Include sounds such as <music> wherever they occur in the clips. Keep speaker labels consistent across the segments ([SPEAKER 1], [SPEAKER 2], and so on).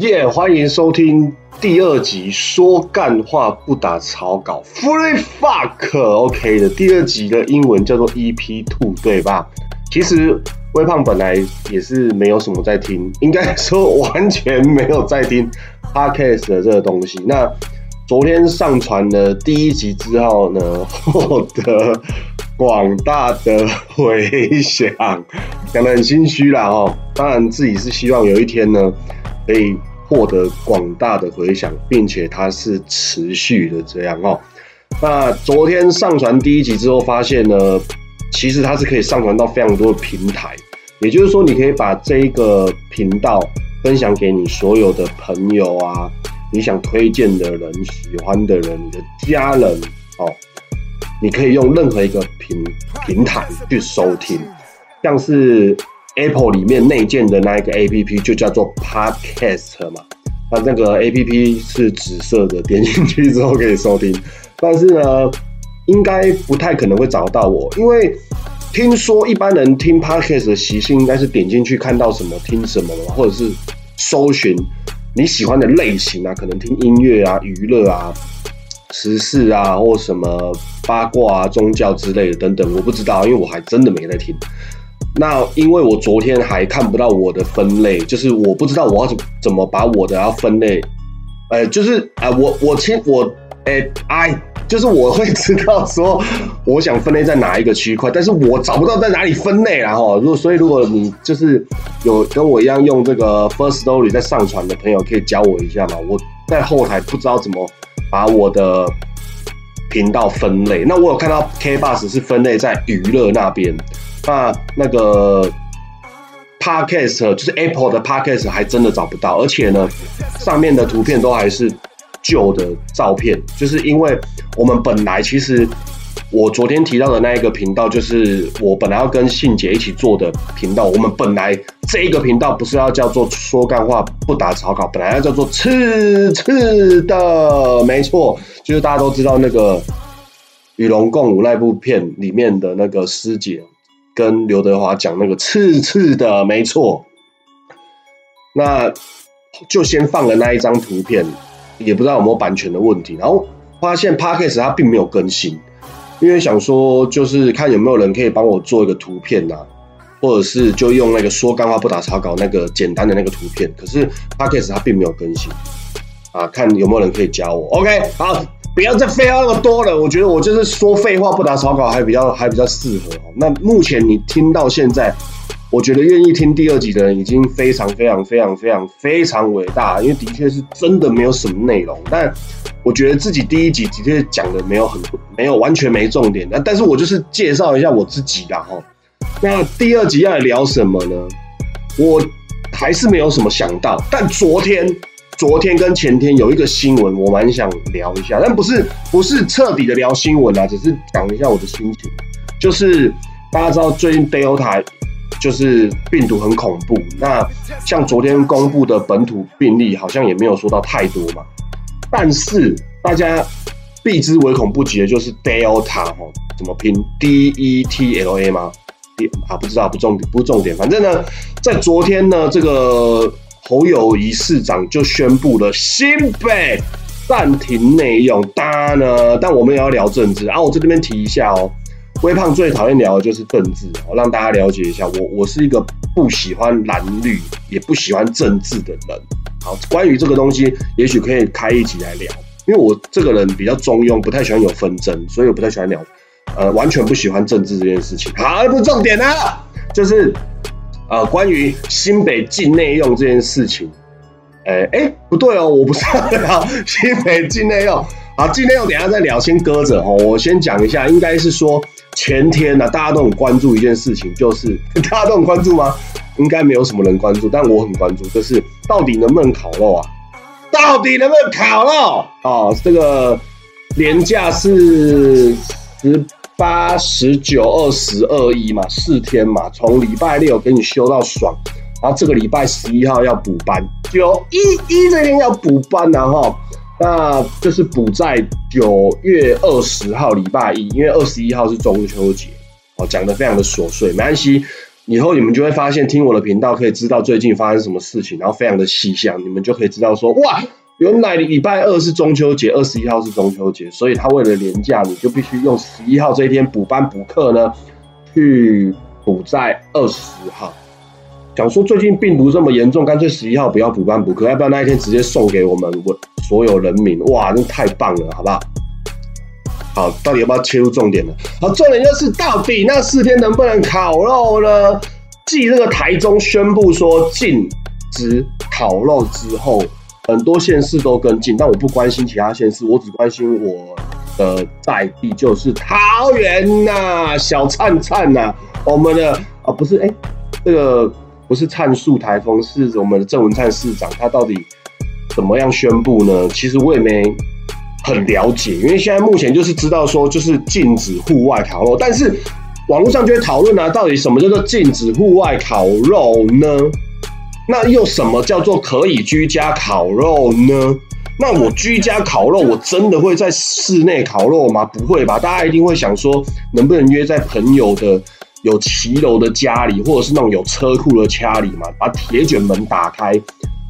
[SPEAKER 1] 耶！欢迎收听第二集，说干话不打草稿，Free Fuck，OK 的第二集的英文叫做 EP Two，对吧？其实微胖本来也是没有什么在听，应该说完全没有在听 Podcast 的这个东西。那昨天上传了第一集之后呢，获得广大的回响，讲得很心虚啦哦。当然自己是希望有一天呢，可以。获得广大的回响，并且它是持续的这样哦。那昨天上传第一集之后，发现呢，其实它是可以上传到非常多的平台，也就是说，你可以把这一个频道分享给你所有的朋友啊，你想推荐的人、喜欢的人、你的家人哦，你可以用任何一个平平台去收听，像是。Apple 里面内建的那一个 APP 就叫做 Podcast 嘛，那那个 APP 是紫色的，点进去之后可以收听。但是呢，应该不太可能会找到我，因为听说一般人听 Podcast 的习性应该是点进去看到什么听什么或者是搜寻你喜欢的类型啊，可能听音乐啊、娱乐啊、时事啊，或什么八卦啊、宗教之类的等等，我不知道，因为我还真的没在听。那因为我昨天还看不到我的分类，就是我不知道我要怎怎么把我的要分类，呃，就是啊，我我亲我，哎，I，就是我会知道说我想分类在哪一个区块，但是我找不到在哪里分类，然后如果所以如果你就是有跟我一样用这个 First Story 在上传的朋友，可以教我一下嘛？我在后台不知道怎么把我的频道分类，那我有看到 K Bus 是分类在娱乐那边。那那个 podcast 就是 Apple 的 podcast 还真的找不到，而且呢，上面的图片都还是旧的照片，就是因为我们本来其实我昨天提到的那一个频道，就是我本来要跟信姐一起做的频道，我们本来这一个频道不是要叫做说干话不打草稿，本来要叫做刺刺的，没错，就是大家都知道那个与龙共舞那部片里面的那个师姐。跟刘德华讲那个刺刺的，没错。那就先放了那一张图片，也不知道有没有版权的问题。然后发现 Parkes 它并没有更新，因为想说就是看有没有人可以帮我做一个图片呐，或者是就用那个说干话不打草稿那个简单的那个图片。可是 Parkes 它并没有更新啊，看有没有人可以教我。OK，好。不要再废话那么多了，我觉得我就是说废话不打草稿还比较还比较适合。那目前你听到现在，我觉得愿意听第二集的人已经非常非常非常非常非常伟大，因为的确是真的没有什么内容。但我觉得自己第一集的确讲的没有很没有完全没重点。那但是我就是介绍一下我自己啦哈。那第二集要来聊什么呢？我还是没有什么想到，但昨天。昨天跟前天有一个新闻，我蛮想聊一下，但不是不是彻底的聊新闻啊，只是讲一下我的心情。就是大家知道最近 Delta 就是病毒很恐怖，那像昨天公布的本土病例好像也没有说到太多嘛。但是大家避之唯恐不及的就是 Delta 哈，怎么拼 D E T L A 吗？啊，不知道，不重点，不重点。反正呢，在昨天呢，这个。侯友谊市长就宣布了新北暂停内用，当然呢，但我们也要聊政治啊。我在这边提一下哦，微胖最讨厌聊的就是政治哦，让大家了解一下，我我是一个不喜欢蓝绿，也不喜欢政治的人。好，关于这个东西，也许可以开一集来聊，因为我这个人比较中庸，不太喜欢有纷争，所以我不太喜欢聊，呃，完全不喜欢政治这件事情。好，不是重点呢，就是。呃，关于新北境内用这件事情，哎哎，不对哦，我不是要聊新北境内用，好，境内用等下再聊，先搁着哦。我先讲一下，应该是说前天呢，大家都很关注一件事情，就是 <laughs> 大家都很关注吗？应该没有什么人关注，但我很关注，就是到底能不能烤肉啊？到底能不能烤肉？哦，这个廉价是十。八十九二十二一嘛，四天嘛，从礼拜六给你休到爽，然后这个礼拜十一号要补班，九一一这天要补班，然后那就是补在九月二十号礼拜一，因为二十一号是中秋节，哦，讲的非常的琐碎，没关系，以后你们就会发现，听我的频道可以知道最近发生什么事情，然后非常的细项，你们就可以知道说，哇，原来礼拜二是中秋节，二十一号是中秋节，所以他为了廉价，你就必须用十一号这一天补班补课呢，去补在二十号。想说最近病毒这么严重，干脆十一号不要补班补课，要不要那一天直接送给我们我所有人民？哇，那太棒了，好不好？好，到底要不要切入重点呢？好，重点就是到底那四天能不能烤肉呢？继这个台中宣布说禁止烤肉之后，很多县市都跟进，但我不关心其他县市，我只关心我的在地，就是桃园呐，小灿灿呐，我们的啊不是哎，这个不是灿树台风，是我们的郑文灿市长，他到底怎么样宣布呢？其实我也没。很了解，因为现在目前就是知道说就是禁止户外烤肉，但是网络上就会讨论啊，到底什么叫做禁止户外烤肉呢？那又什么叫做可以居家烤肉呢？那我居家烤肉，我真的会在室内烤肉吗？不会吧，大家一定会想说，能不能约在朋友的有骑楼的家里，或者是那种有车库的家里嘛，把铁卷门打开，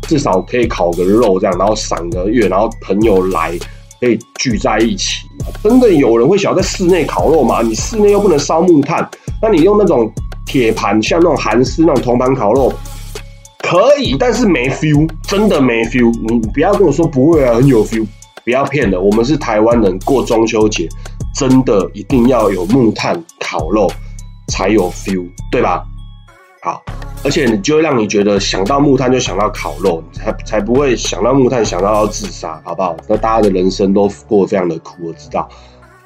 [SPEAKER 1] 至少可以烤个肉这样，然后赏个月，然后朋友来。可以聚在一起真的有人会想要在室内烤肉吗？你室内又不能烧木炭，那你用那种铁盘，像那种韩式那种铜盘烤肉，可以，但是没 feel，真的没 feel。你不要跟我说不会啊，很有 feel，不要骗了。我们是台湾人，过中秋节真的一定要有木炭烤肉才有 feel，对吧？好。而且你就让你觉得想到木炭就想到烤肉，才才不会想到木炭想到要自杀，好不好？那大家的人生都过非常的苦，我知道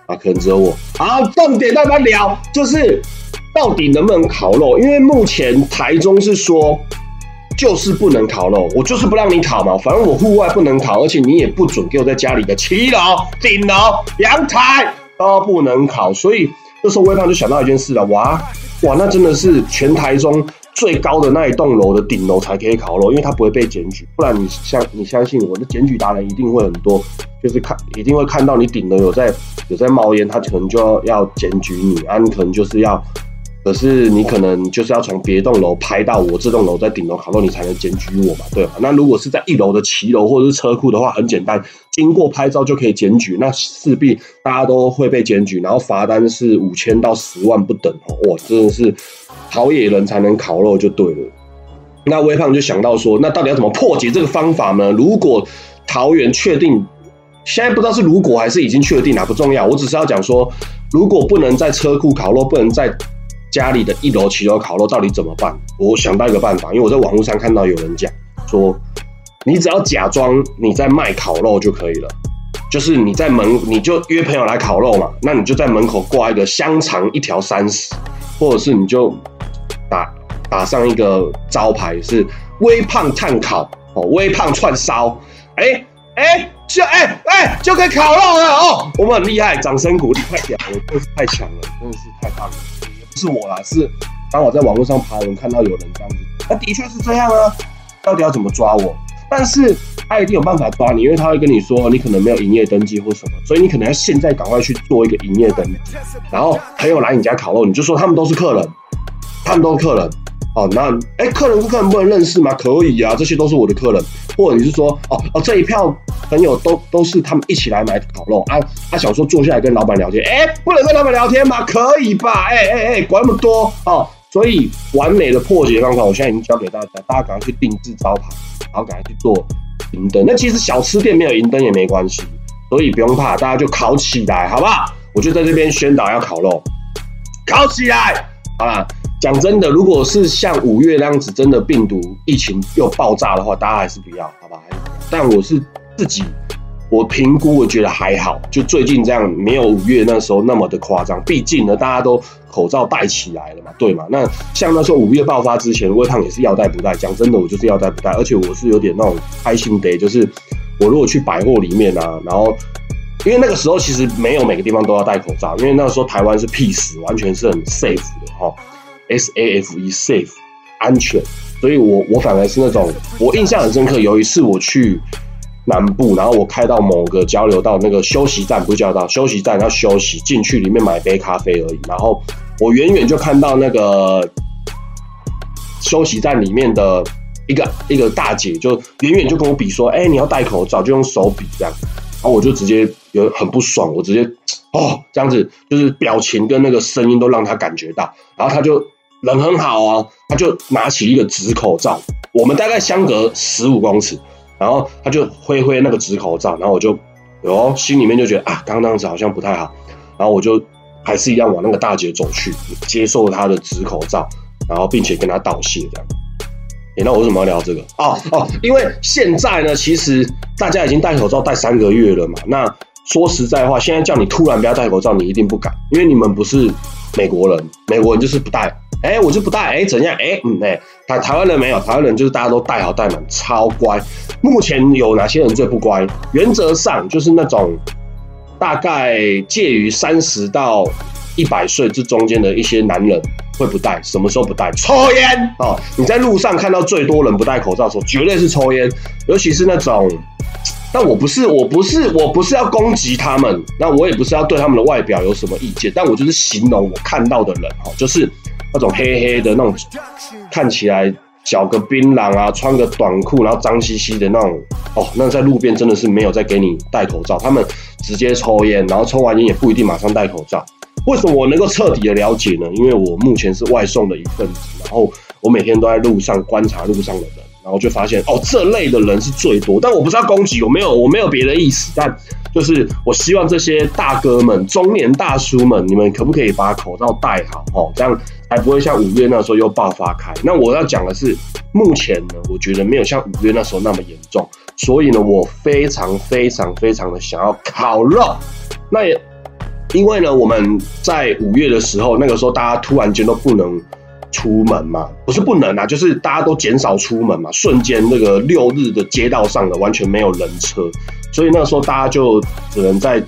[SPEAKER 1] 啊，可能只有我。好，重点大家聊，就是到底能不能烤肉？因为目前台中是说就是不能烤肉，我就是不让你烤嘛，反正我户外不能烤，而且你也不准给我在家里的七楼、顶楼、阳台都不能烤，所以这时候微胖就想到一件事了，哇哇，那真的是全台中。最高的那一栋楼的顶楼才可以烤肉，因为它不会被检举。不然你相你相信我的检举达人一定会很多，就是看一定会看到你顶楼有在有在冒烟，他可能就要要检举你啊，你可能就是要。可是你可能就是要从别栋楼拍到我这栋楼在顶楼烤肉，你才能检举我嘛，对吧？那如果是在一楼的骑楼或者是车库的话，很简单，经过拍照就可以检举，那势必大家都会被检举，然后罚单是五千到十万不等哦，哇，真的是好野人才能烤肉就对了。那微胖就想到说，那到底要怎么破解这个方法呢？如果桃园确定，现在不知道是如果还是已经确定啊，不重要，我只是要讲说，如果不能在车库烤肉，不能在家里的一楼骑楼烤肉到底怎么办？我想到一个办法，因为我在网络上看到有人讲说，你只要假装你在卖烤肉就可以了，就是你在门你就约朋友来烤肉嘛，那你就在门口挂一个香肠一条三十，或者是你就打打上一个招牌是微胖炭烤哦，微胖串烧，哎哎就哎哎就可以烤肉了哦，我们很厉害，掌声鼓励，太屌了，真是太强了，真的是太棒了。是我啦，是当我在网络上爬文看到有人这样子，那的确是这样啊。到底要怎么抓我？但是他一定有办法抓你，因为他会跟你说你可能没有营业登记或什么，所以你可能要现在赶快去做一个营业登记。然后朋友来你家烤肉，你就说他们都是客人，他们都是客人。哦，那哎，客人跟客人不能认识吗？可以啊，这些都是我的客人。或者你是说，哦哦，这一票朋友都都是他们一起来买烤肉啊？他想说坐下来跟老板聊天，哎，不能跟老板聊天吗？可以吧？哎哎哎，管那么多哦。所以完美的破解方法，我现在已经教给大家，大家赶快去定制招牌，然后赶快去做银灯。那其实小吃店没有银灯也没关系，所以不用怕，大家就烤起来，好不好？我就在这边宣导要烤肉，烤起来，好了。讲真的，如果是像五月那样子，真的病毒疫情又爆炸的话，大家还是不要，好吧？但我是自己，我评估，我觉得还好，就最近这样，没有五月那时候那么的夸张。毕竟呢，大家都口罩戴起来了嘛，对嘛？那像那时候五月爆发之前，微胖也是要戴不戴。讲真的，我就是要戴不戴，而且我是有点那种开心的，就是我如果去百货里面啊，然后因为那个时候其实没有每个地方都要戴口罩，因为那个时候台湾是 peace，完全是很 safe 的哈。S A F E safe 安全，所以我我反而是那种我印象很深刻。有一次我去南部，然后我开到某个交流道那个休息站，不是交流道休息站，要休息进去里面买杯咖啡而已。然后我远远就看到那个休息站里面的一个一个大姐，就远远就跟我比说：“哎，你要戴口罩，就用手比这样。”然后我就直接有很不爽，我直接哦这样子，就是表情跟那个声音都让他感觉到。然后他就人很好哦，他就拿起一个纸口罩，我们大概相隔十五公尺，然后他就挥挥那个纸口罩，然后我就哦心里面就觉得啊，刚刚样子好像不太好，然后我就。还是一样往那个大姐走去，接受她的纸口罩，然后并且跟她道谢这样。哎，那我为什么要聊这个？哦哦，因为现在呢，其实大家已经戴口罩戴三个月了嘛。那说实在话，现在叫你突然不要戴口罩，你一定不敢，因为你们不是美国人，美国人就是不戴。哎，我就不戴。哎，怎样？哎，嗯，哎，台台湾人没有，台湾人就是大家都戴好戴满，超乖。目前有哪些人最不乖？原则上就是那种。大概介于三十到一百岁这中间的一些男人会不戴，什么时候不戴？抽烟哦！你在路上看到最多人不戴口罩的时候，绝对是抽烟，尤其是那种……但我不是，我不是，我不是要攻击他们，那我也不是要对他们的外表有什么意见，但我就是形容我看到的人哦，就是那种黑黑的那种，看起来。嚼个槟榔啊，穿个短裤，然后脏兮兮的那种哦，那在路边真的是没有再给你戴口罩，他们直接抽烟，然后抽完烟也不一定马上戴口罩。为什么我能够彻底的了解呢？因为我目前是外送的一份子，然后我每天都在路上观察路上的人，然后就发现哦，这类的人是最多。但我不知道攻击，有没有，我没有别的意思，但就是我希望这些大哥们、中年大叔们，你们可不可以把口罩戴好哦？这样。还不会像五月那时候又爆发开。那我要讲的是，目前呢，我觉得没有像五月那时候那么严重。所以呢，我非常非常非常的想要烤肉。那也因为呢，我们在五月的时候，那个时候大家突然间都不能出门嘛，不是不能啊，就是大家都减少出门嘛，瞬间那个六日的街道上的完全没有人车，所以那个时候大家就只能在。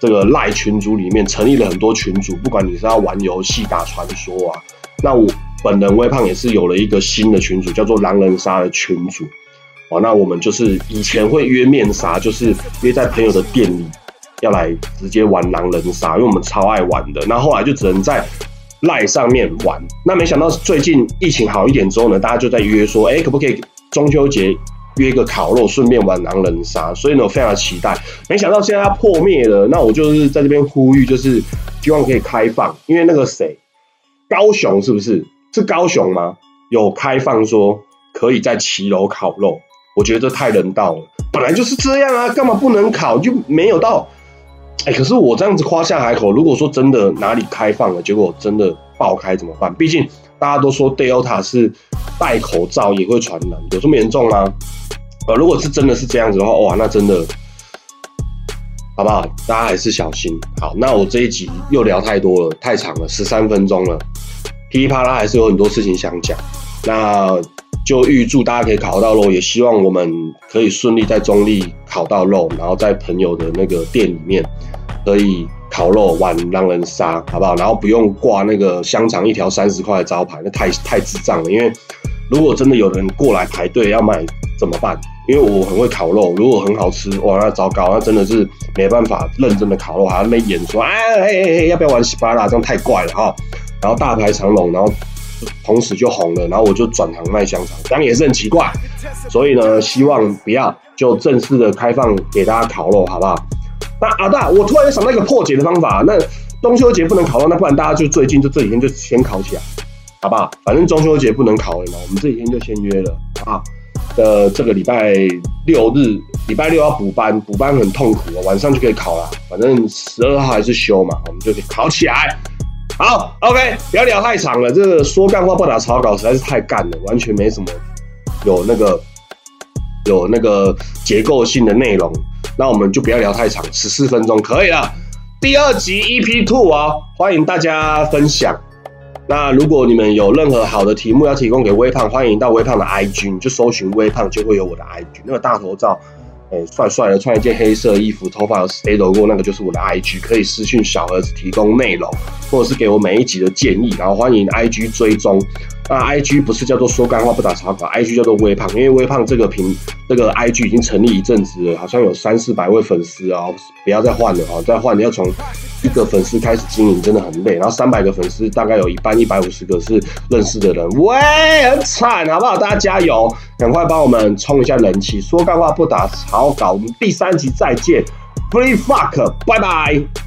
[SPEAKER 1] 这个赖群组里面成立了很多群组，不管你是要玩游戏、打传说啊，那我本人微胖也是有了一个新的群组，叫做狼人杀的群组。哦，那我们就是以前会约面杀，就是约在朋友的店里要来直接玩狼人杀，因为我们超爱玩的。那后来就只能在赖上面玩。那没想到最近疫情好一点之后呢，大家就在约说，哎，可不可以中秋节？约个烤肉，顺便玩狼人杀，所以呢，我非常期待。没想到现在它破灭了，那我就是在这边呼吁，就是希望可以开放，因为那个谁，高雄是不是？是高雄吗？有开放说可以在骑楼烤肉，我觉得这太人道了。本来就是这样啊，干嘛不能烤？就没有到，哎，可是我这样子夸下海口，如果说真的哪里开放了，结果真的爆开怎么办？毕竟大家都说 Delta 是戴口罩也会传染，有这么严重吗？呃，如果是真的是这样子的话，哇，那真的，好不好？大家还是小心。好，那我这一集又聊太多了，太长了，十三分钟了，噼里啪啦还是有很多事情想讲。那就预祝大家可以考到肉，也希望我们可以顺利在中立考到肉，然后在朋友的那个店里面可以烤肉玩狼人杀，好不好？然后不用挂那个香肠一条三十块的招牌，那太太智障了。因为如果真的有人过来排队要买怎么办？因为我很会烤肉，如果很好吃，哇，那糟糕，那真的是没办法认真的烤肉，还要那演说，哎哎哎，要不要玩西巴拉？这样太怪了哈。然后大排长龙，然后同时就红了，然后我就转行卖香肠，这样也是很奇怪。所以呢，希望不要就正式的开放给大家烤肉，好不好？那阿大，我突然想到一个破解的方法，那中秋节不能考了，那不然大家就最近就这几天就先考起来，好不好？反正中秋节不能考了嘛，我们这几天就先约了，好不好？这个礼拜六日，礼拜六要补班，补班很痛苦哦，晚上就可以考了。反正十二号还是休嘛，我们就可以考起来。好，OK，不要聊太长了，这个说干话不打草稿实在是太干了，完全没什么有那个有那个结构性的内容。那我们就不要聊太长，十四分钟可以了。第二集 EP Two 啊，欢迎大家分享。那如果你们有任何好的题目要提供给微胖，欢迎到微胖的 IG，你就搜寻微胖就会有我的 IG。那个大头照，哎，帅帅的，穿一件黑色衣服，头发有 stay 过，那个就是我的 IG，可以私讯小盒子提供内容，或者是给我每一集的建议。然后欢迎 IG 追踪。那 IG 不是叫做说干话不打草稿，IG 叫做微胖，因为微胖这个平这个 IG 已经成立一阵子了，好像有三四百位粉丝哦，不要再换了哦，再换你要从。一个粉丝开始经营，真的很累。然后三百个粉丝，大概有一半一百五十个是认识的人，喂，很惨，好不好？大家加油，赶快帮我们冲一下人气。说干话不打草稿，我们第三集再见，Free Fuck，拜拜。